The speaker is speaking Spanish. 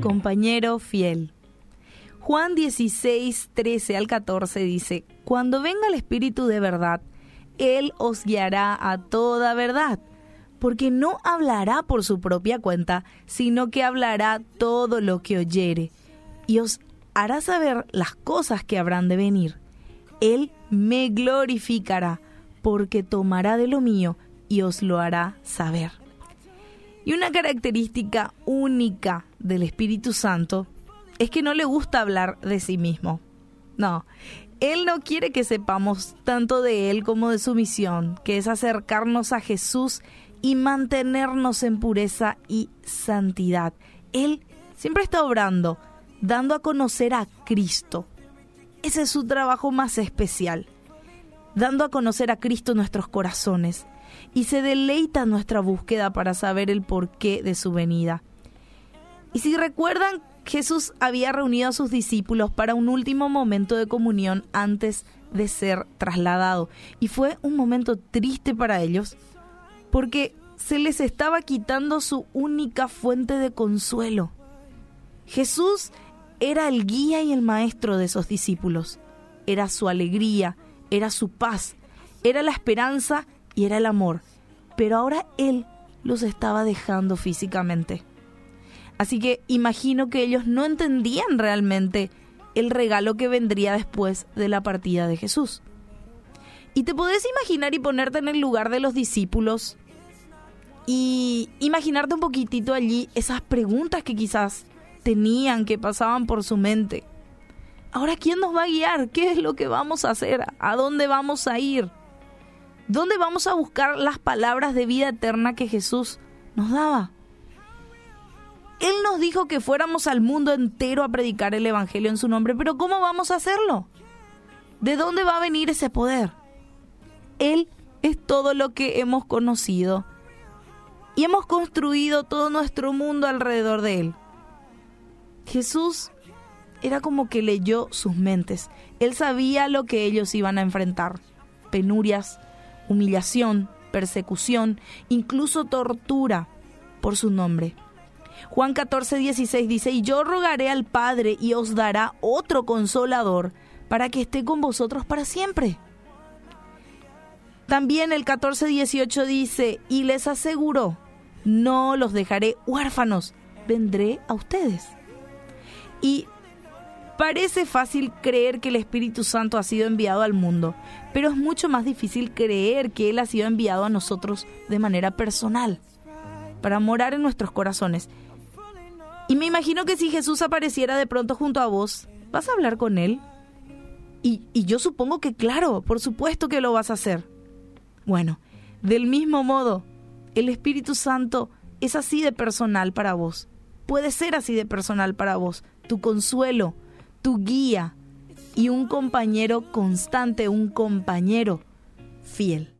compañero fiel. Juan 16, 13 al 14 dice, Cuando venga el Espíritu de verdad, Él os guiará a toda verdad, porque no hablará por su propia cuenta, sino que hablará todo lo que oyere, y os hará saber las cosas que habrán de venir. Él me glorificará, porque tomará de lo mío y os lo hará saber. Y una característica única del Espíritu Santo es que no le gusta hablar de sí mismo. No, Él no quiere que sepamos tanto de Él como de su misión, que es acercarnos a Jesús y mantenernos en pureza y santidad. Él siempre está obrando, dando a conocer a Cristo. Ese es su trabajo más especial, dando a conocer a Cristo nuestros corazones y se deleita nuestra búsqueda para saber el porqué de su venida. Y si recuerdan, Jesús había reunido a sus discípulos para un último momento de comunión antes de ser trasladado. Y fue un momento triste para ellos porque se les estaba quitando su única fuente de consuelo. Jesús era el guía y el maestro de esos discípulos. Era su alegría, era su paz, era la esperanza y era el amor. Pero ahora Él los estaba dejando físicamente. Así que imagino que ellos no entendían realmente el regalo que vendría después de la partida de Jesús. Y te podés imaginar y ponerte en el lugar de los discípulos y imaginarte un poquitito allí esas preguntas que quizás tenían, que pasaban por su mente. Ahora, ¿quién nos va a guiar? ¿Qué es lo que vamos a hacer? ¿A dónde vamos a ir? ¿Dónde vamos a buscar las palabras de vida eterna que Jesús nos daba? Él nos dijo que fuéramos al mundo entero a predicar el Evangelio en su nombre, pero ¿cómo vamos a hacerlo? ¿De dónde va a venir ese poder? Él es todo lo que hemos conocido y hemos construido todo nuestro mundo alrededor de Él. Jesús era como que leyó sus mentes. Él sabía lo que ellos iban a enfrentar. Penurias, humillación, persecución, incluso tortura por su nombre. Juan 14, 16 dice, y yo rogaré al Padre y os dará otro consolador para que esté con vosotros para siempre. También el 14, 18 dice, y les aseguró, no los dejaré huérfanos, vendré a ustedes. Y Parece fácil creer que el Espíritu Santo ha sido enviado al mundo, pero es mucho más difícil creer que Él ha sido enviado a nosotros de manera personal, para morar en nuestros corazones. Y me imagino que si Jesús apareciera de pronto junto a vos, ¿vas a hablar con Él? Y, yo supongo que claro, por supuesto que lo vas a hacer. Bueno, del mismo modo, el Espíritu Santo es así de personal para vos. Puede ser así de personal para vos. Tu consuelo, tu guía y un compañero constante, un compañero fiel.